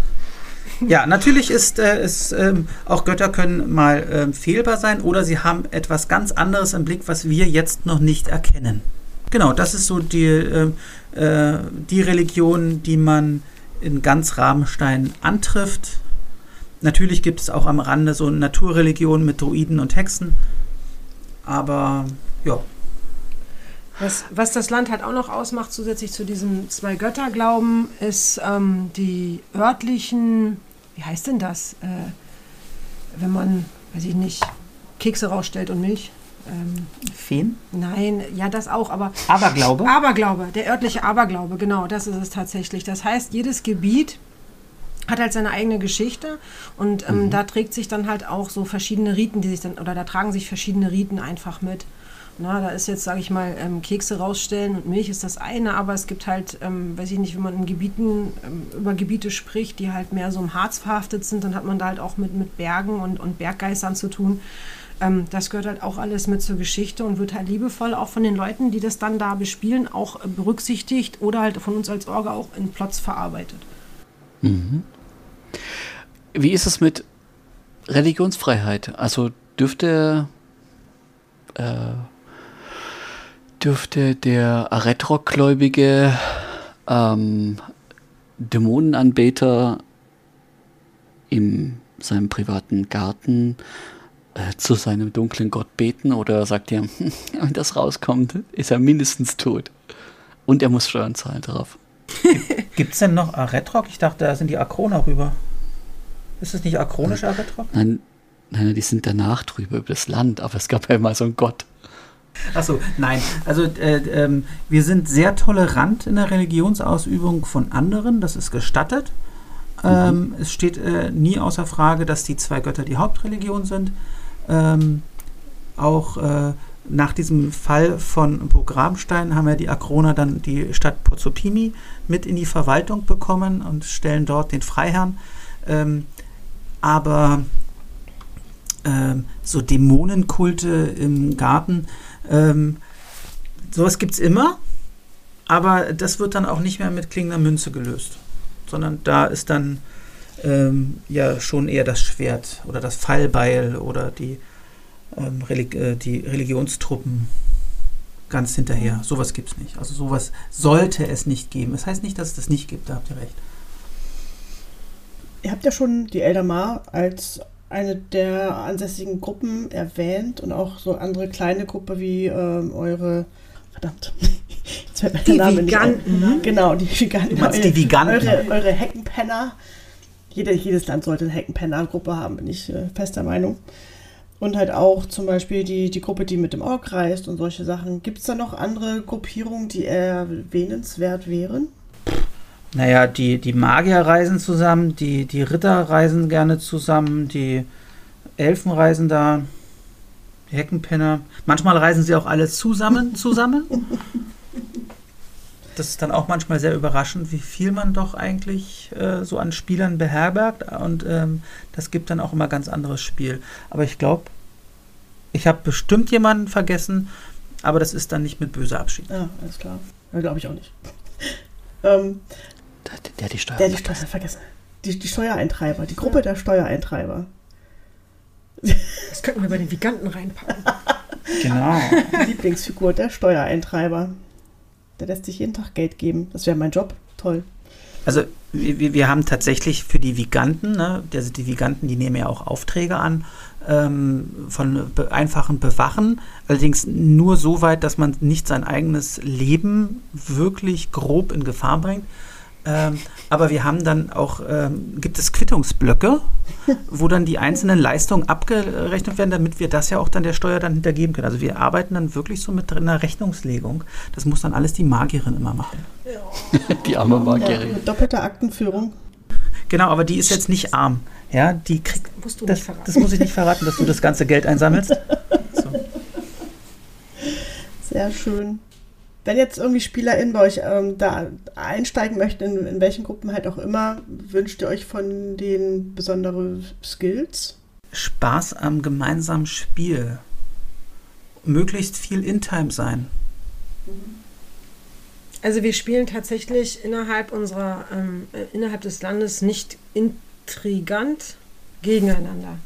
Ja, natürlich ist es ähm, auch Götter können mal ähm, fehlbar sein oder sie haben etwas ganz anderes im Blick, was wir jetzt noch nicht erkennen. Genau, das ist so die, ähm, äh, die Religion, die man in ganz Rabenstein antrifft. Natürlich gibt es auch am Rande so Naturreligionen mit Druiden und Hexen. Aber ja, Was, was das Land halt auch noch ausmacht, zusätzlich zu diesem Zwei-Götter-Glauben, ist ähm, die örtlichen, wie heißt denn das, äh, wenn man, weiß ich nicht, Kekse rausstellt und Milch? Ähm, Feen. nein, ja, das auch, aber Aberglaube. Aberglaube, der örtliche Aberglaube, genau, das ist es tatsächlich. Das heißt, jedes Gebiet hat halt seine eigene Geschichte und ähm, da trägt sich dann halt auch so verschiedene Riten, die sich dann, oder da tragen sich verschiedene Riten einfach mit. Na, da ist jetzt, sage ich mal, ähm, Kekse rausstellen und Milch ist das eine, aber es gibt halt, ähm, weiß ich nicht, wenn man in Gebieten, ähm, über Gebiete spricht, die halt mehr so im Harz verhaftet sind, dann hat man da halt auch mit, mit Bergen und, und Berggeistern zu tun. Ähm, das gehört halt auch alles mit zur Geschichte und wird halt liebevoll auch von den Leuten, die das dann da bespielen, auch äh, berücksichtigt oder halt von uns als Orga auch in Plots verarbeitet. Wie ist es mit Religionsfreiheit? Also dürfte, äh, dürfte der Aretrok-Gläubige ähm, Dämonenanbeter in seinem privaten Garten äh, zu seinem dunklen Gott beten oder sagt er, wenn das rauskommt, ist er mindestens tot. Und er muss Steuern zahlen darauf. Gibt es denn noch Aretrok? Ich dachte, da sind die Akroner rüber. Ist es nicht akronisch Aretrok? Nein, nein, die sind danach drüber über das Land, aber es gab ja immer so einen Gott. Achso, nein. Also äh, ähm, wir sind sehr tolerant in der Religionsausübung von anderen, das ist gestattet. Ähm, es steht äh, nie außer Frage, dass die zwei Götter die Hauptreligion sind. Ähm, auch äh, nach diesem Fall von Burg Rabenstein haben ja die Akroner dann die Stadt Pozzopimi mit in die Verwaltung bekommen und stellen dort den Freiherrn. Ähm, aber ähm, so Dämonenkulte im Garten, ähm, sowas gibt es immer, aber das wird dann auch nicht mehr mit klingender Münze gelöst, sondern da ist dann ähm, ja schon eher das Schwert oder das Fallbeil oder die ähm, Relig äh, die Religionstruppen ganz hinterher. Sowas gibt es nicht. Also sowas sollte es nicht geben. Das heißt nicht, dass es das nicht gibt, da habt ihr recht. Ihr habt ja schon die Eldamar als eine der ansässigen Gruppen erwähnt und auch so andere kleine Gruppe wie ähm, eure verdammt. Jetzt fällt mir die der Name Viganten, nicht ein. Ne? Genau, die Viganten. Du meinst die Viganten? Eure, eure Heckenpenner. Jede, jedes Land sollte eine Heckenpenner-Gruppe haben, bin ich äh, fester Meinung. Und halt auch zum Beispiel die, die Gruppe, die mit dem Ork reist und solche Sachen. Gibt es da noch andere Gruppierungen, die erwähnenswert wären? Naja, die, die Magier reisen zusammen, die, die Ritter reisen gerne zusammen, die Elfen reisen da, die Heckenpenner. Manchmal reisen sie auch alle zusammen, zusammen. Das ist dann auch manchmal sehr überraschend, wie viel man doch eigentlich äh, so an Spielern beherbergt. Und ähm, das gibt dann auch immer ganz anderes Spiel. Aber ich glaube, ich habe bestimmt jemanden vergessen, aber das ist dann nicht mit böser Abschied. Ja, alles klar. Ja, glaube ich auch nicht. ähm, der, der, die Steuer der die Steuer vergessen. Die, die Steuereintreiber, die Gruppe ja. der Steuereintreiber. Das könnten wir bei den Giganten reinpacken. genau. Lieblingsfigur der Steuereintreiber. Der lässt sich jeden Tag Geld geben. Das wäre mein Job. Toll. Also wir, wir haben tatsächlich für die Viganten, ne, also die Viganten, die nehmen ja auch Aufträge an ähm, von be einfachen Bewachen, allerdings nur so weit, dass man nicht sein eigenes Leben wirklich grob in Gefahr bringt. Ähm, aber wir haben dann auch, ähm, gibt es Quittungsblöcke, wo dann die einzelnen Leistungen abgerechnet werden, damit wir das ja auch dann der Steuer dann hintergeben können. Also wir arbeiten dann wirklich so mit einer Rechnungslegung. Das muss dann alles die Magierin immer machen. die arme Magierin. Ja, mit doppelter Aktenführung. Genau, aber die ist jetzt nicht arm. Ja, die kriegt. Das, musst du das, das muss ich nicht verraten, dass du das ganze Geld einsammelst. So. Sehr schön. Wenn jetzt irgendwie SpielerInnen bei euch ähm, da einsteigen möchten, in, in welchen Gruppen halt auch immer, wünscht ihr euch von denen besondere Skills? Spaß am gemeinsamen Spiel. Möglichst viel In-Time sein. Also wir spielen tatsächlich innerhalb unserer, ähm, äh, innerhalb des Landes nicht intrigant gegeneinander.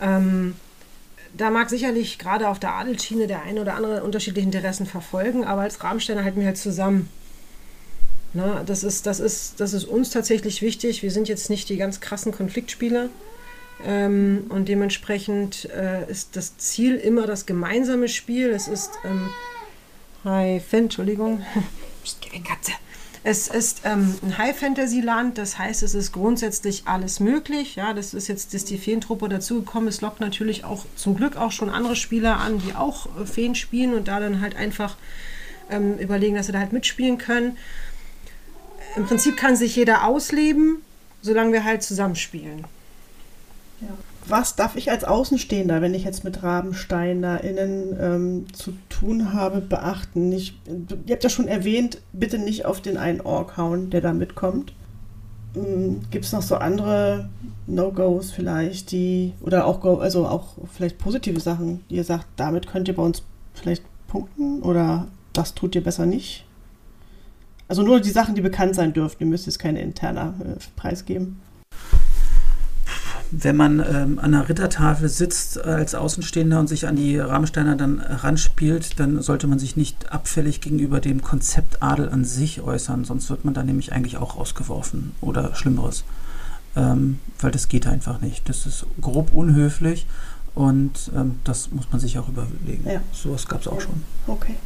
Ähm, da mag sicherlich gerade auf der Adelsschiene der eine oder andere unterschiedliche Interessen verfolgen, aber als Rahmensteiner halten wir halt zusammen. Na, das, ist, das, ist, das ist uns tatsächlich wichtig. Wir sind jetzt nicht die ganz krassen Konfliktspieler. Ähm, und dementsprechend äh, ist das Ziel immer das gemeinsame Spiel. Es ist. Ähm, hi, Finn, Entschuldigung. Katze. Es ist ähm, ein High-Fantasy-Land, das heißt, es ist grundsätzlich alles möglich. Ja, das ist jetzt, dass die Feentruppe dazugekommen ist, lockt natürlich auch zum Glück auch schon andere Spieler an, die auch äh, Feen spielen und da dann halt einfach ähm, überlegen, dass sie da halt mitspielen können. Im Prinzip kann sich jeder ausleben, solange wir halt zusammenspielen. Ja was darf ich als Außenstehender, wenn ich jetzt mit RabensteinerInnen ähm, zu tun habe, beachten? Ich, ihr habt ja schon erwähnt, bitte nicht auf den einen Ork hauen, der da mitkommt. Ähm, Gibt es noch so andere No-Gos vielleicht, die, oder auch, also auch vielleicht positive Sachen, die ihr sagt, damit könnt ihr bei uns vielleicht punkten oder das tut ihr besser nicht? Also nur die Sachen, die bekannt sein dürfen, ihr müsst jetzt keine interner äh, Preis geben wenn man ähm, an einer Rittertafel sitzt als Außenstehender und sich an die Rahmensteiner dann ranspielt, dann sollte man sich nicht abfällig gegenüber dem Konzept Adel an sich äußern, sonst wird man da nämlich eigentlich auch rausgeworfen oder Schlimmeres. Ähm, weil das geht einfach nicht. Das ist grob unhöflich und ähm, das muss man sich auch überlegen. Ja. Sowas gab es auch schon. Okay.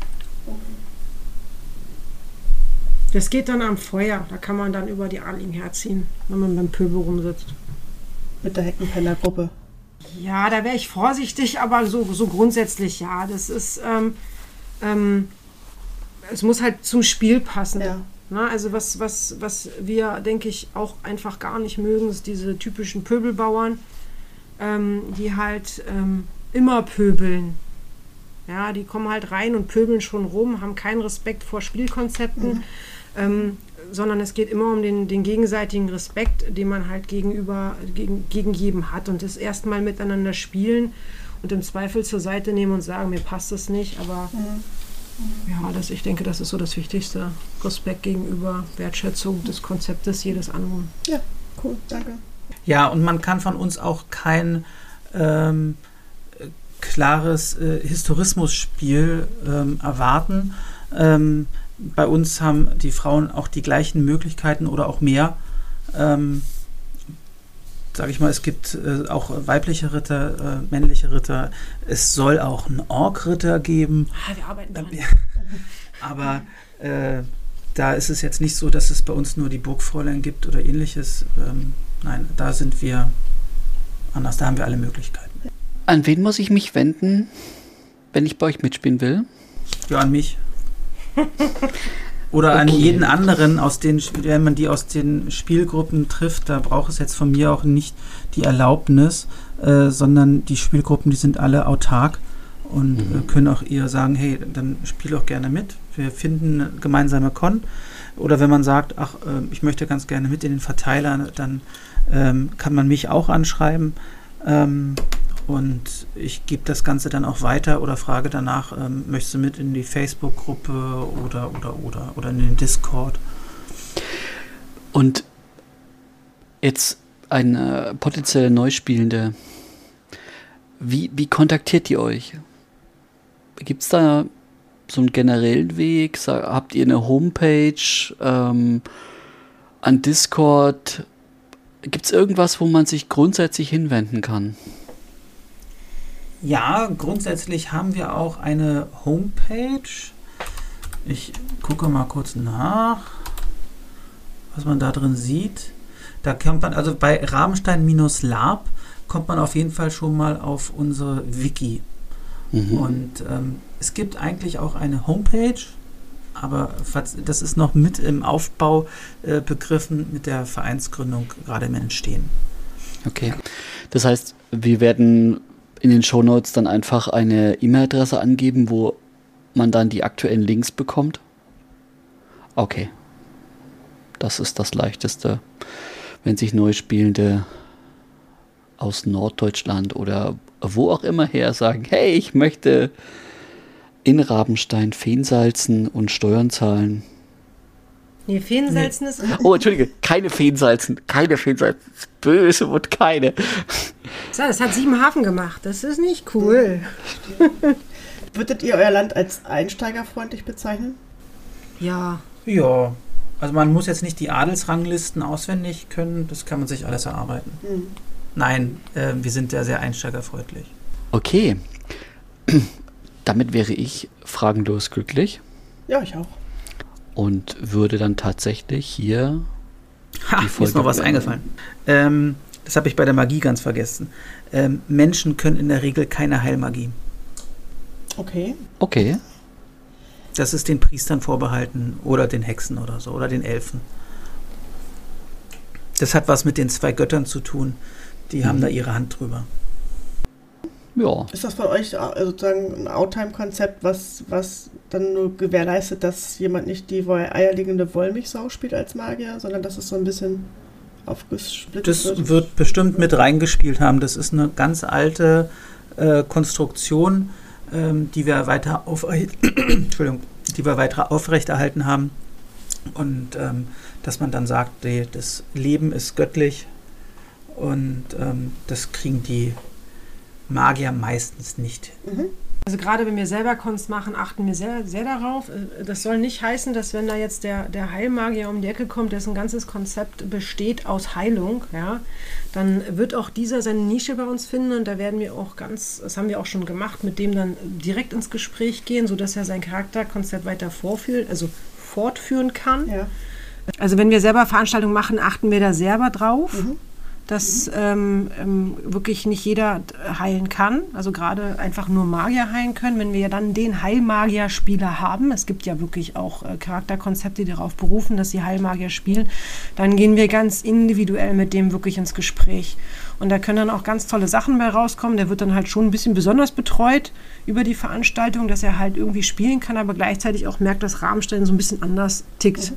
Das geht dann am Feuer. Da kann man dann über die Adligen herziehen, wenn man beim Pöbel rumsitzt mit der Heckenpenner-Gruppe? Ja, da wäre ich vorsichtig, aber so, so grundsätzlich ja. Das ist, ähm, ähm, es muss halt zum Spiel passen. Ja. Na, also was, was, was wir, denke ich, auch einfach gar nicht mögen, ist diese typischen Pöbelbauern, ähm, die halt ähm, immer pöbeln. Ja, die kommen halt rein und pöbeln schon rum, haben keinen Respekt vor Spielkonzepten. Mhm. Ähm, sondern es geht immer um den, den gegenseitigen Respekt, den man halt gegenüber, gegen, gegen jedem hat und das erstmal miteinander spielen und im Zweifel zur Seite nehmen und sagen, mir passt das nicht, aber mhm. ja, das, ich denke, das ist so das Wichtigste. Respekt gegenüber, Wertschätzung des Konzeptes jedes anderen. Ja, cool, danke. Ja, und man kann von uns auch kein ähm, klares äh, Historismusspiel ähm, erwarten. Ähm, bei uns haben die Frauen auch die gleichen Möglichkeiten oder auch mehr. Ähm, sage ich mal, es gibt äh, auch weibliche Ritter, äh, männliche Ritter. Es soll auch einen Ork-Ritter geben. Ah, wir arbeiten dran. Aber äh, da ist es jetzt nicht so, dass es bei uns nur die Burgfräulein gibt oder ähnliches. Ähm, nein, da sind wir anders. Da haben wir alle Möglichkeiten. An wen muss ich mich wenden, wenn ich bei euch mitspielen will? Ja, an mich. Oder an Okay. jeden anderen, aus den, wenn man die aus den Spielgruppen trifft, da braucht es jetzt von mir auch nicht die Erlaubnis, äh, sondern die Spielgruppen, die sind alle autark und Mhm. äh, können auch eher sagen, hey, dann spiel auch gerne mit. Wir finden eine gemeinsame Con. Oder wenn man sagt, ach, äh, ich möchte ganz gerne mit in den Verteiler, dann ähm, kann man mich auch anschreiben. Ähm, und ich gebe das Ganze dann auch weiter oder frage danach, ähm, möchtest du mit in die Facebook-Gruppe oder, oder, oder, oder in den Discord? Und jetzt eine potenzielle Neuspielende, wie, wie kontaktiert ihr euch? Gibt es da so einen generellen Weg? Habt ihr eine Homepage ähm, an Discord? Gibt es irgendwas, wo man sich grundsätzlich hinwenden kann? Ja, grundsätzlich haben wir auch eine Homepage. Ich gucke mal kurz nach, was man da drin sieht. Da kommt man, also bei Rabenstein-Lab kommt man auf jeden Fall schon mal auf unsere Wiki. Mhm. Und ähm, es gibt eigentlich auch eine Homepage, aber das ist noch mit im Aufbau äh, begriffen, mit der Vereinsgründung gerade im Entstehen. Okay. Das heißt, wir werden in den Shownotes dann einfach eine E-Mail-Adresse angeben, wo man dann die aktuellen Links bekommt. Okay. Das ist das Leichteste. Wenn sich Neuspielende aus Norddeutschland oder wo auch immer her sagen, hey, ich möchte in Rabenstein Feensalzen und Steuern zahlen. Nee, Feensalzen ist. Oh, entschuldige, keine Feensalzen, keine Feensalzen. Böse und keine. So, das hat Siebenhafen gemacht. Das ist nicht cool. Würdet ihr euer Land als einsteigerfreundlich bezeichnen? Ja. Ja, also man muss jetzt nicht die Adelsranglisten auswendig können, das kann man sich alles erarbeiten. Hm. Nein, äh, wir sind ja sehr einsteigerfreundlich. Okay. Damit wäre ich fragenlos glücklich Ja, ich auch. Und würde dann tatsächlich hier. Ha, Die mir ist Folge noch was beenden. eingefallen. Ähm, das habe ich bei der Magie ganz vergessen. Ähm, Menschen können in der Regel keine Heilmagie. Okay. Okay. Das ist den Priestern vorbehalten oder den Hexen oder so oder den Elfen. Das hat was mit den zwei Göttern zu tun. Die haben Mhm. da ihre Hand drüber. Ja. Ist das von euch äh, sozusagen ein Outtime-Konzept, was, was dann nur gewährleistet, dass jemand nicht die eierlegende Wollmilchsau spielt als Magier, sondern dass es so ein bisschen aufgesplittet Das wird? wird bestimmt mit reingespielt haben. Das ist eine ganz alte äh, Konstruktion, ähm, die wir weiter auf, Entschuldigung, die wir weiter aufrechterhalten haben. Und ähm, dass man dann sagt, nee, das Leben ist göttlich und ähm, das kriegen die Magier meistens nicht. Mhm. Also gerade wenn wir selber Kunst machen, achten wir sehr, sehr darauf. Äh, Das soll nicht heißen, dass wenn da jetzt der, der Heilmagier um die Ecke kommt, dessen ganzes Konzept besteht aus Heilung, ja, dann wird auch dieser seine Nische bei uns finden und da werden wir auch ganz, das haben wir auch schon gemacht, mit dem dann direkt ins Gespräch gehen, sodass er sein Charakterkonzept weiter vorführen, also fortführen kann. Ja. Also wenn wir selber Veranstaltungen machen, achten wir da selber drauf, Mhm. Dass ähm, ähm, wirklich nicht jeder heilen kann. Also gerade einfach nur Magier heilen können. Wenn wir ja dann den Heilmagier-Spieler haben, es gibt ja wirklich auch äh, Charakterkonzepte, die darauf berufen, dass sie Heilmagier spielen, dann gehen wir ganz individuell mit dem wirklich ins Gespräch. Und da können dann auch ganz tolle Sachen bei rauskommen. Der wird dann halt schon ein bisschen besonders betreut über die Veranstaltung, dass er halt irgendwie spielen kann, aber gleichzeitig auch merkt, dass Rahmenstellen so ein bisschen anders tickt.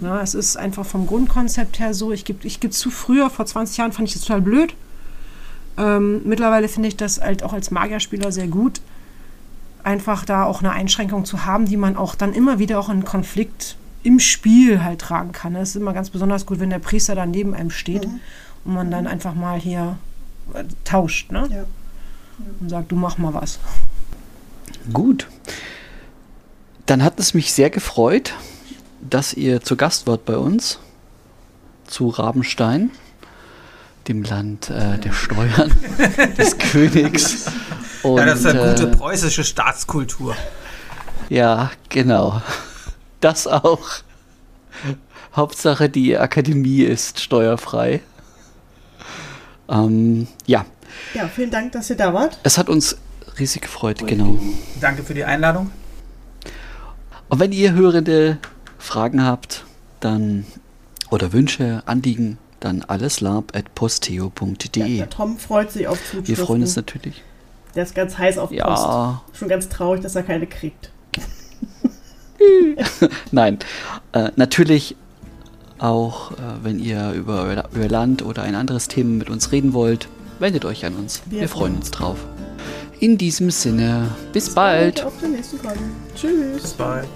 Ja, es ist einfach vom Grundkonzept her so. Ich gebe ich gebe zu, früher, vor 20 Jahren, fand ich das total blöd. Ähm, mittlerweile finde ich das halt auch als Magierspieler sehr gut, einfach da auch eine Einschränkung zu haben, die man auch dann immer wieder auch in Konflikt im Spiel halt tragen kann. Es ist immer ganz besonders gut, wenn der Priester da neben einem steht Mhm. und man dann einfach mal hier äh, tauscht. Ne? Ja. und sage, du mach mal was. Gut. Dann hat es mich sehr gefreut, dass ihr zu Gast wart bei uns zu Rabenstein, dem Land äh, der Steuern, des Königs. Und, ja, das ist eine gute äh, preußische Staatskultur. Ja, genau. Das auch. Hauptsache, die Akademie ist steuerfrei. Ähm, ja, Ja, vielen Dank, dass ihr da wart. es hat uns riesig gefreut, genau. Danke für die Einladung. Und wenn ihr Hörende Fragen habt, dann oder Wünsche, Anliegen, dann alleslab.posteo.de. Ja, der Tom freut sich auf Zuschriften. Wir freuen uns natürlich. Der ist ganz heiß auf Ja. Post. Schon ganz traurig, dass er keine kriegt. Nein, äh, natürlich auch, äh, wenn ihr über euer Land oder ein anderes Thema mit uns reden wollt, wendet euch an uns. Wir Wir, freuen uns drauf. In diesem Sinne, bis bald. Auf den nächsten Call. Tschüss. Bis bald.